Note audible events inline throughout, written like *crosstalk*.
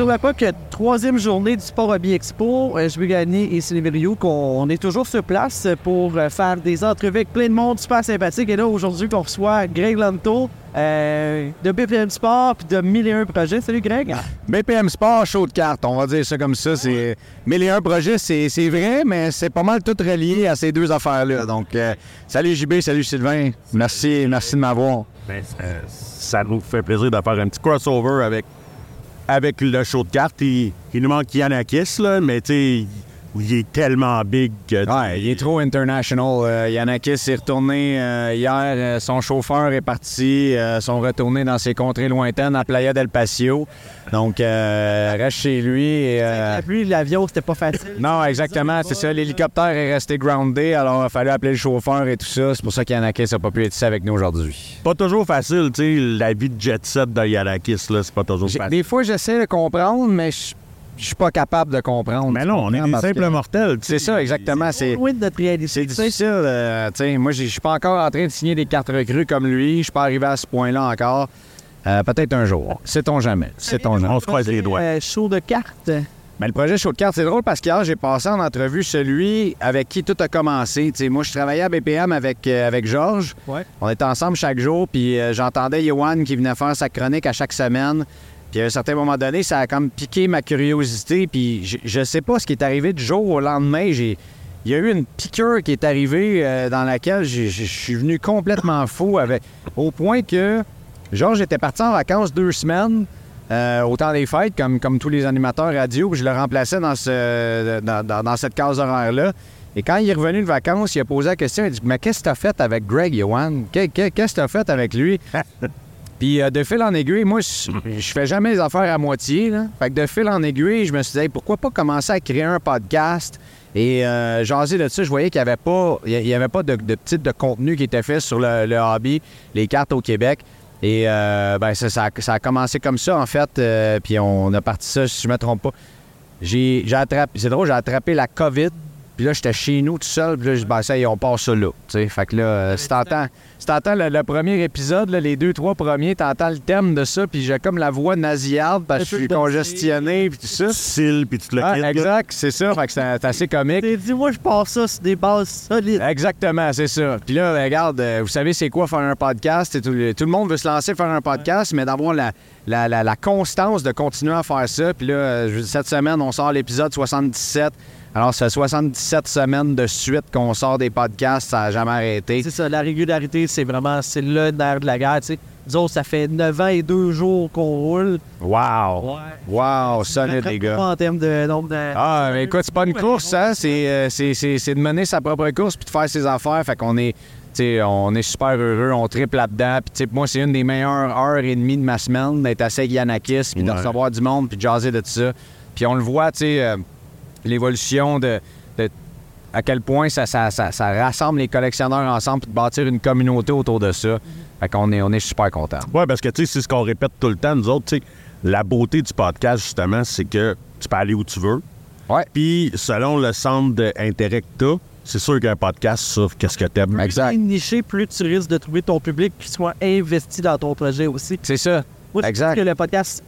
Sur la POC, troisième journée du Sport Hobby Expo, euh, je veux gagner et Silverio qu'on est toujours sur place pour euh, faire des entrevues avec plein de monde super sympathique. Et là, aujourd'hui, on reçoit Greg Lanto euh, de BPM Sport puis de 1001 projets. Salut Greg. *laughs* BPM Sport, show de cartes, on va dire ça comme ça. C'est 1001 projets, c'est c'est vrai, mais c'est pas mal tout relié à ces deux affaires-là. Donc, euh, salut JB, salut Sylvain. Merci, merci de m'avoir. Ben, ça, ça nous fait plaisir de faire un petit crossover avec, avec le show de cartes. Il, nous manque Yanakis, là, mais tu sais, il est tellement big que. Ouais, il est trop international. Euh, Yanakis est retourné euh, hier. euh, son chauffeur est parti. euh, sont retournés dans ses contrées lointaines à Playa del Patio. Donc, euh, reste chez lui. Et, euh, La pluie, l'avion, c'était pas facile. non, exactement. C'est ça. L'hélicoptère est resté groundé. Alors, il a fallu appeler le chauffeur et tout ça. C'est pour ça qu'Yanakis n'a pas pu être ici avec nous aujourd'hui. Pas toujours facile, tu sais, la vie de jet set de Yanakis, là, c'est pas toujours facile. Des fois, j'essaie de comprendre, mais je je suis pas capable de comprendre. Mais non, on est des simples mortels. C'est ça, exactement. C'est Loin de notre réalité. c'est difficile. euh, moi, j'ai- je suis pas encore en train de signer des cartes recrues comme lui. Je suis pas arrivé à ce point-là encore. Euh, Peut-être un jour. Sait-on jamais. Sait-on jamais. On se croise les doigts. Euh, show de cartes. Mais le projet Show de cartes, c'est drôle parce qu'hier, j'ai passé en entrevue celui avec qui tout a commencé. Tu sais, moi, je travaillais à BPM avec, euh, avec Georges. Ouais. On était ensemble chaque jour, puis euh, j'entendais Yohan qui venait faire sa chronique à chaque semaine. Puis à un certain moment donné, ça a comme piqué ma curiosité. Puis je, je sais pas ce qui est arrivé du jour au lendemain. J'ai, il y a eu une piqûre qui est arrivée euh, dans laquelle je suis venu complètement fou au point que Georges était parti en vacances deux semaines. euh, au temps des fêtes, comme, tous les animateurs radio, puis je le remplaçais dans, ce, dans, dans- dans cette case horaire-là. Et quand il est revenu de vacances, il a posé la question, il a dit « Mais qu'est-ce que t'as fait avec Greg, Yohan? Que- que- Qu'est-ce que t'as fait avec lui? » Puis euh, de fil en aiguille, moi, je, je fais jamais les affaires à moitié. Là. Fait que de fil en aiguille, je me suis dit, Hey, pourquoi pas commencer à créer un podcast? Et euh, jaser de ça, je voyais qu'il n'y avait pas, il y avait pas de, de type de contenu qui était fait sur le, le hobby, les cartes au Québec. Et euh, ben, ça, ça a- ça a commencé comme ça, en fait. euh, puis on a parti ça, si je me trompe pas. J'ai j'ai attrapé, c'est drôle, j'ai attrapé la COVID. Puis là, j'étais chez nous tout seul. Puis là, je dis, ben, ça y est, on part ça là. Tu sais, fait que là, euh, si t'entends, si t'entends le, le premier épisode, là, les deux, trois premiers, t'entends le thème de ça. Puis j'ai comme la voix nasillarde parce que je suis congestionné. Puis tout ça. Style, puis tu le Ah, exact, c'est ça. Fait que c'est c'est assez comique. T'es dit, moi, je pars ça sur des bases solides. Exactement, c'est ça. Puis là, ben, regarde, euh, vous savez c'est quoi faire un podcast? Tout, le- tout le monde veut se lancer faire un podcast, mais d'avoir la, la, la- la constance de continuer à faire ça. Puis là, euh, cette semaine, on sort l'épisode 77. Alors, fait 77 semaines de suite qu'on sort des podcasts, ça n'a jamais arrêté. C'est ça, la régularité, c'est vraiment, c'est le nerf de la guerre, tu sais. Nous autres, ça fait 9 ans et 2 jours qu'on roule. Wow! Wow, solide, les gars. En termes de nombre de... Ah, mais écoute, c'est pas une course, hein? C'est, euh, c'est, c'est- c'est de mener sa propre course puis de faire ses affaires. Fait qu'on est, tu sais, on est super heureux, on triple là-dedans. Puis, tu sais, moi, c'est une des meilleures heures et demie de ma semaine d'être avec Yanakis puis de Ouais. recevoir du monde puis de jaser de tout ça. Puis on le voit, tu sais, euh, l'évolution de, de- à quel point ça, ça, ça- ça rassemble les collectionneurs ensemble puis de bâtir une communauté autour de ça. Fait qu'on est, on est super contents. Ouais, parce que tu sais, c'est ce qu'on répète tout le temps, nous autres, tu sais, la beauté du podcast, justement, c'est que tu peux aller où tu veux. Ouais. Puis, selon le centre d'intérêt que t'as, c'est sûr qu'un podcast sur qu'est-ce que t'aimes? Exact. Plus tu es niché, plus tu risques de trouver ton public qui soit investi dans ton projet aussi. C'est ça. Moi, je Exact. que le podcast,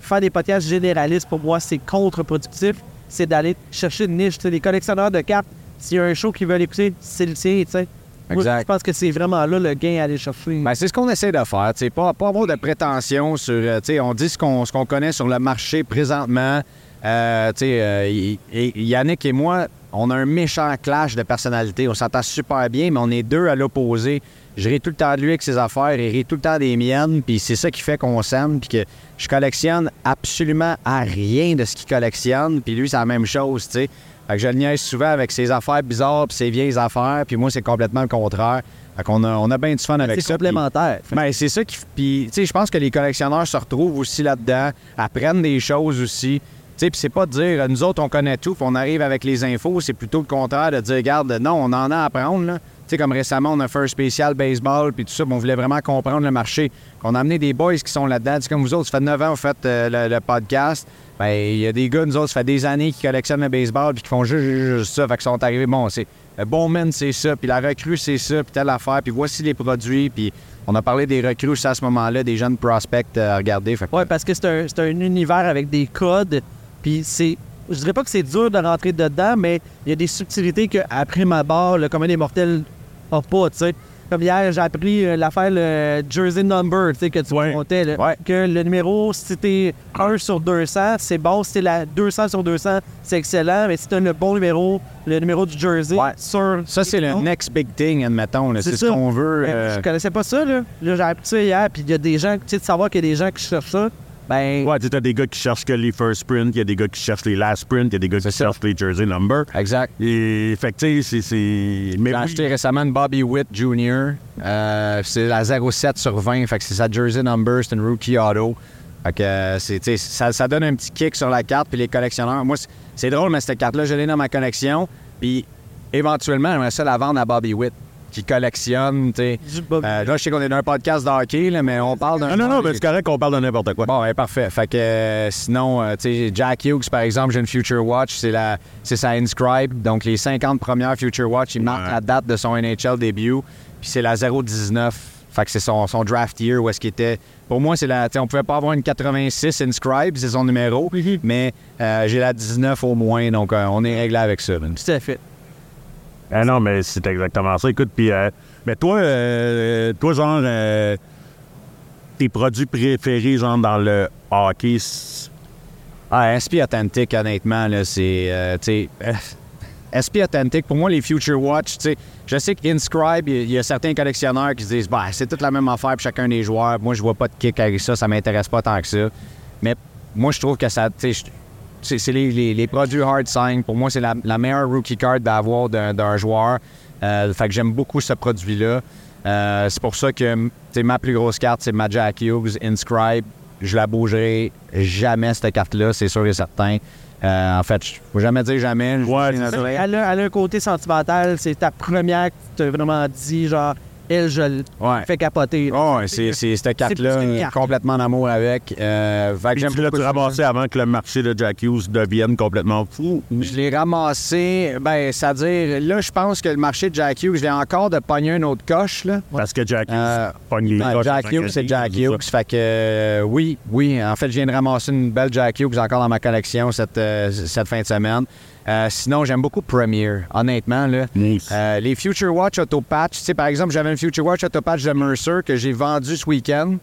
faire des podcasts généralistes, pour moi, c'est contre-productif. C'est d'aller chercher une niche. Les collectionneurs de cartes, s'il y a un show qu'ils veulent écouter, c'est le tien, tu sais. Moi, Exact. je pense que c'est vraiment là le gain à aller chercher. Ben, c'est ce qu'on essaie de faire. tu sais, Pas, pas avoir de prétention sur. euh, tu sais, on dit ce qu'on ce qu'on connaît sur le marché présentement. Euh, euh, y- y- Yannick et moi, on a un méchant clash de personnalité. On s'entend super bien, mais on est deux à l'opposé. Je ris tout le temps de lui avec ses affaires, il rit tout le temps des miennes, puis c'est ça qui fait qu'on s'aime, puis que je collectionne absolument à rien de ce qu'il collectionne, puis lui, c'est la même chose, tu sais. Fait que je le niaise souvent avec ses affaires bizarres, puis ses vieilles affaires, puis moi, c'est complètement le contraire. Fait qu'on a, on a bien du fun avec c'est ça. puis- complémentaire. ben, c'est ça qui. Puis, tu sais, je pense que les collectionneurs se retrouvent aussi là-dedans, apprennent des choses aussi. Tu sais, puis c'est pas de dire, nous autres, on connaît tout, puis on arrive avec les infos. C'est plutôt le contraire de dire, regarde, non, on en a à apprendre, là. Comme récemment, on a fait un spécial baseball, puis tout ça, on voulait vraiment comprendre le marché. On a amené des boys qui sont là-dedans. C'est comme vous autres, ça fait 9 ans, vous faites euh, le, podcast. Ben, il y a des gars, nous autres, ça fait des années qui collectionnent le baseball, puis qui font juste, juste, ça. Fait qu'ils sont arrivés, bon, c'est le bon man, c'est ça, puis la recrue, c'est ça, puis telle affaire, puis voici les produits, puis on a parlé des recrues à ce moment-là, des jeunes prospects euh, à regarder. Que- Ouais, parce que c'est un, un univers avec des codes, puis c'est. Je dirais pas que c'est dur de rentrer dedans, mais il y a des subtilités qu'après ma barre, le commun des mortels pas, tu sais. Comme hier, j'ai appris euh, l'affaire le Jersey Number, tu sais, que tu Ouais. comptais, là. Ouais. Que le numéro, si t'es 1 sur 200, c'est bon. Si t'es la 200 sur 200, c'est excellent. Mais si t'as le bon numéro, le numéro du Jersey, Ouais. sur. Ça, c'est le next big thing, admettons. C'est ce qu'on veut. Euh, Je connaissais pas ça, là. Là, j'ai appris ça hier, puis il y a des gens, tu sais, de savoir qu'il y a des gens qui cherchent ça, ben. Ouais, tu t'as des gars qui cherchent que les first sprint, il y a des gars qui cherchent les last sprint, il y a des gars qui ça. cherchent les jersey number. Exact. Et, fait que, tu sais, c'est- J'ai oui. acheté récemment une Bobby Witt Jr. Euh, c'est la 07 sur 20. Fait que c'est sa jersey number. C'est une rookie auto. Fait que euh, c'est, ça, ça donne un petit kick sur la carte. Puis les collectionneurs, moi, c'est, c'est drôle, mais cette carte-là, je l'ai dans ma collection. Puis éventuellement, j'aimerais ça la vendre à Bobby Witt, qui collectionne, tu sais. Euh, là, je sais qu'on est dans un podcast de hockey, là, mais on parle d'un. Non, non, non, mais c'est correct qu'on parle de n'importe quoi. Bon, ouais, parfait. Fait que euh, sinon, euh, tu sais, Jack Hughes, par exemple, j'ai une Future Watch, c'est la c'est sa Inscribe. Donc, les 50 premières Future Watch, il marque Ouais. la date de son NHL début. Puis c'est la 019. Fait que c'est son, son draft year où est-ce qu'il était. Pour moi, c'est la. on pouvait pas avoir une 86 Inscribe, c'est son numéro. Mais euh, j'ai la 19 au moins, donc euh, on est réglé avec ça. Tout à fait. Ah non, mais c'est exactement ça. Écoute, puis, euh, mais toi, euh, toi, genre, euh, tes produits préférés, genre, dans le hockey, Ah, SP Authentic, honnêtement, là, c'est. euh, tu euh, SP Authentic, pour moi, les Future Watch, tu sais, je sais qu'Inscribe, il y, y a certains collectionneurs qui se disent, bah, c'est toute la même affaire pour chacun des joueurs. Moi, je vois pas de kick avec ça, ça m'intéresse pas tant que ça. Mais moi, je trouve que ça, tu sais, c'est c'est les, les- les produits hard sign. Pour moi, c'est la, la meilleure rookie card d'avoir d'un d'un joueur. Euh, fait que j'aime beaucoup ce produit-là. Euh, c'est pour ça que ma plus grosse carte, c'est ma Jack Hughes Inscribe. Je la bougerai jamais, cette carte-là, c'est sûr et certain. Euh, en fait, je- faut jamais dire jamais. Je- Ouais. Elle a, elle a un côté sentimental. C'est ta première que tu t'as vraiment dit, genre, elle, je le Ouais. fais capoter. Oh, ouais, c'est c'est cette carte-là, carte. complètement en amour avec. Euh, fait que Puis j'aime tu l'as ramassé avant que le marché de Jack Hughes devienne complètement fou? Je l'ai ramassé, ben, c'est-à-dire, là, je pense que le marché de Jack Hughes, je l'ai encore de pogner une autre coche, là. Parce que Jack Hughes Euh, pogne les coches Jack Hughes, c'est Jack. Hughes. Fait que euh, oui, oui. En fait, je viens de ramasser une belle Jack Hughes encore dans ma collection cette, euh, cette fin de semaine. Euh, sinon, j'aime beaucoup Premier, honnêtement. Là. Nice. Euh, les Future Watch Auto Patch, tu sais, par exemple, j'avais une Future Watch Auto Patch de Mercer que j'ai vendu ce week-end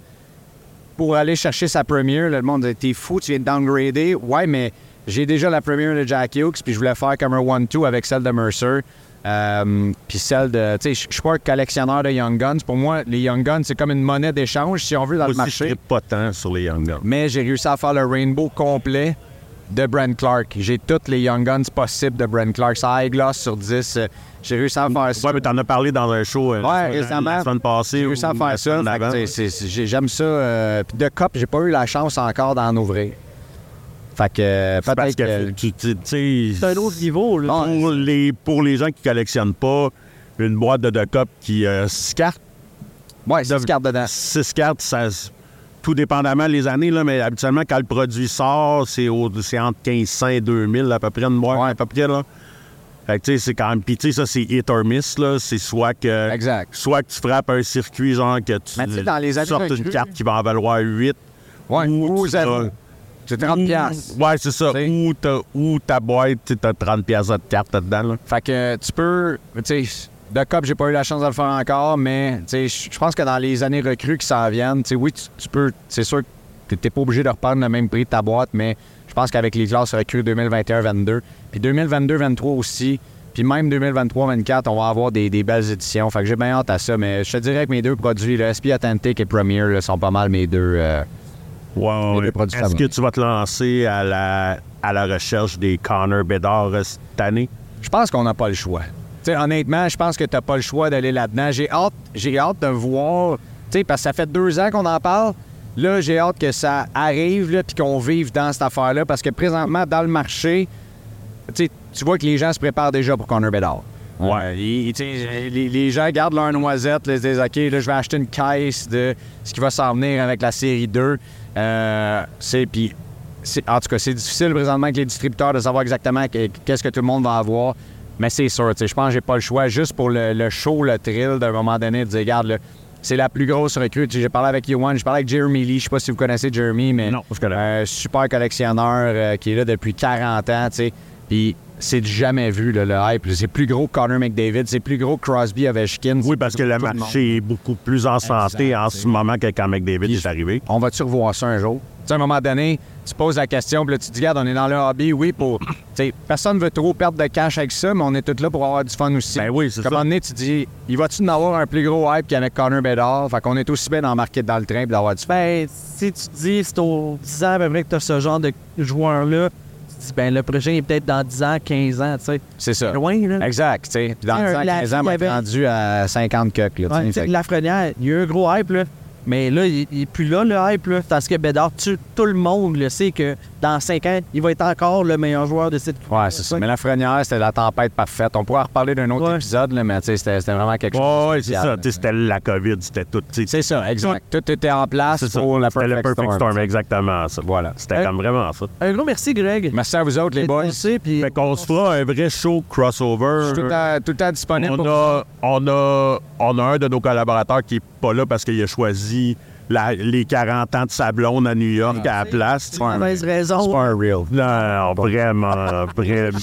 pour aller chercher sa Premier. Là, le monde dit T'es fou, tu viens de downgrader. Ouais, mais j'ai déjà la Premier de Jack Hughes, puis je voulais faire comme un one-two avec celle de Mercer. Euh, puis celle de. Tu sais, je je suis pas un collectionneur de Young Guns. Pour moi, les Young Guns, c'est comme une monnaie d'échange, si on veut, dans le je marché. trippe pas tant sur les Young Guns. Mais j'ai réussi à faire le rainbow complet de Brent Clark. J'ai toutes les Young Guns possibles de Brent Clark. Ça high gloss sur 10. euh, J'ai réussi à faire ça. Ouais, mais t'en as parlé dans un show euh, Ouais, la- récemment. la semaine passée. J'ai réussi à faire ça. J'aime ça. euh, Puis de cop, j'ai pas eu la chance encore d'en ouvrir. Fait que euh, C'est parce peut-être que que. tu tu- tu sais, C'est un autre niveau, là. pour les, pour les gens qui collectionnent pas, une boîte de deux copes qui a six cartes, Ouais, c'est une carte dedans. six cartes, ça, tout dépendamment les années, là, mais habituellement, quand le produit sort, c'est, entre 1500 et 2000 à peu près, une boîte, Ouais. à peu près, là. Fait que, tu sais, c'est quand même... Puis, tu sais, ça, c'est hit or miss, là. C'est soit que... Exact. Soit que tu frappes un circuit, genre, que tu Mais tu sais, dans les années sortes une carte qui va en valoir 8. Ouais, ou zéro. C'est 30 piastres. Ouais, c'est ça. T'sais. Ou, ta boîte, tu as 30 piastres de carte dedans, là. Fait que tu peux, tu sais, de cop, j'ai pas eu la chance de le faire encore, mais tu je pense que dans les années recrues qui s'en viennent, tu oui, tu, tu peux, c'est sûr que t'es pas obligé de reprendre le même prix de ta boîte, mais je pense qu'avec les classes recrues 2021-22, puis 2022-23 aussi, puis même 2023-24, on va avoir des, des belles éditions. Fait que j'ai bien hâte à ça, mais je te dirais que mes deux produits, le SP Authentic et Premier, là, sont pas mal mes deux. euh, ouais. deux produits Est-ce que tu vas te lancer à la, à la recherche des Connor Bedard euh, cette année? Je pense qu'on n'a pas le choix. Honnêtement, je pense que tu n'as pas le choix d'aller là-dedans. J'ai hâte, j'ai hâte de voir, tu sais, parce que ça fait deux ans qu'on en parle. Là, j'ai hâte que ça arrive, là, puis qu'on vive dans cette affaire-là, parce que présentement, dans le marché, tu vois que les gens se préparent déjà pour Connor Bedard. Ouais. Euh, il- sais, les, les gens gardent leur noisette, là, ils se disent OK, là, je vais acheter une caisse de ce qui va s'en venir avec la série 2. Euh, c'est puis c'est- en tout cas, c'est difficile présentement avec les distributeurs de savoir exactement que- qu'est-ce que tout le monde va avoir. Mais c'est sûr, tu sais, je pense que j'ai pas le choix juste pour le, le show, le thrill d'un moment donné de dire, regarde, là, c'est la plus grosse recrue. J'ai parlé avec Yohan, j'ai parlé avec Jeremy Lee, je sais pas si vous connaissez Jeremy, mais Non, je un super collectionneur euh, qui est là depuis 40 ans, tu sais. Puis c'est jamais vu, là, le hype. C'est plus gros que Connor McDavid, c'est plus gros que Crosby Ovechkin. Oui, parce que le marché est beaucoup plus en santé Exact, en ce moment que quand McDavid est arrivé. On va-tu revoir ça un jour? Tu sais, à un moment donné, tu poses la question, puis là, tu te dis, regarde, on est dans le hobby, oui, pour. Tu sais, personne veut trop perdre de cash avec ça, mais on est tous là pour avoir du fun aussi. Ben oui, c'est Comme ça. à un moment donné, tu te dis, il va-tu en avoir un plus gros hype qu'avec Connor Bedard? Fait qu'on est aussi bien d'embarquer dans le train et d'avoir du fun. Ben, si tu te dis, c'est aux 10 ans à peu près que tu as ce genre de joueur-là, tu te dis, ben, le prochain est peut-être dans 10 ans, 15 ans, tu sais. C'est ça. Loin, là. Exact, tu sais. Puis dans Un 10 ans, 15 ans, on va être rendu à 50 coques, là, tu Ouais, que- Lafrenière, il y a eu un gros hype, là. Mais là, il, il est plus là, le hype, là. Parce que Bédard, tu- tout le monde le sait que dans 5 ans, il va être encore le meilleur joueur de cette Ouais, c'est ça. Mais la frenière, c'était la tempête parfaite. On pourra en reparler d'un autre Ouais. épisode, là, mais c'était c'était vraiment quelque chose. Ouais, de c'est ça. C'était la COVID, c'était tout. C'est ça, exact. Tout était en place C'est ça. pour la C'était perfect, le Perfect Storm. storm. exactement ça. Voilà. C'était Euh, comme vraiment ça. Un gros merci, Greg. Merci à vous autres, les boys. passé, puis- Fait qu'on se fera un vrai show crossover. Je suis tout le temps, tout le temps disponible On pour a, on, a, on a un de nos collaborateurs qui est pas là parce qu'il a choisi la- les 40 ans de sa blonde à New York à la place. Raison. C'est pas un real. Non, vraiment, *laughs* vraiment,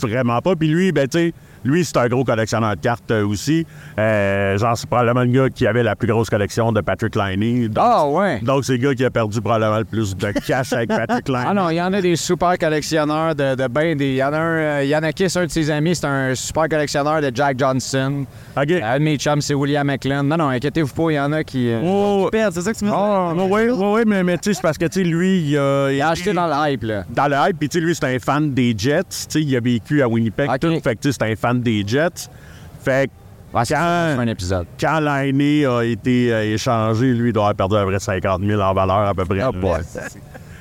vraiment pas. Puis lui, ben, tu sais, lui, c'est un gros collectionneur de cartes euh, aussi. Euh, genre, c'est probablement le gars qui avait la plus grosse collection de Patrick Liney. Donc, Ah, ouais. donc c'est le gars qui a perdu probablement le plus de cash avec Patrick Liney. Ah non, il y en a des super collectionneurs de, de ben des. Il y en a un, euh, un de ses amis, c'est un super collectionneur de Jack Johnson. OK. Un de mes chums, c'est William McLean. Non, non, inquiétez-vous pas, il y en a qui. euh, Oh, Perdre, c'est ça que tu me dis? oh, oui, oui, oui, mais, mais tu sais, c'est parce que, tu sais, lui, il a... il a acheté dans le hype, là. dans le hype, puis tu sais, lui, c'est un fan des Jets. Tu sais, il a vécu à Winnipeg. Ok. tout. Fait que, tu sais, c'est un fan des Jets. Fait que Ouais, Quand- un épisode. quand l'année a été euh, échangé, lui, il doit avoir perdu à peu près 50 000 en valeur à peu près. Oh boy.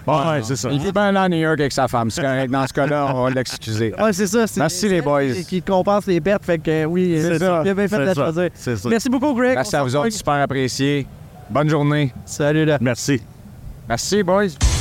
Ouais, c'est ça. Il vit bien là à New York avec sa femme. C'est correct. Dans ce cas-là, on va l'excuser. Ouais, c'est ça. Merci, les boys. Qui compense les pertes, fait que oui, C'est ça. bien fait de la ça. choisir. C'est ça. Merci beaucoup, Greg. Merci On à vous autres, super apprécié. Bonne journée. Salut, là. Merci. Merci, boys.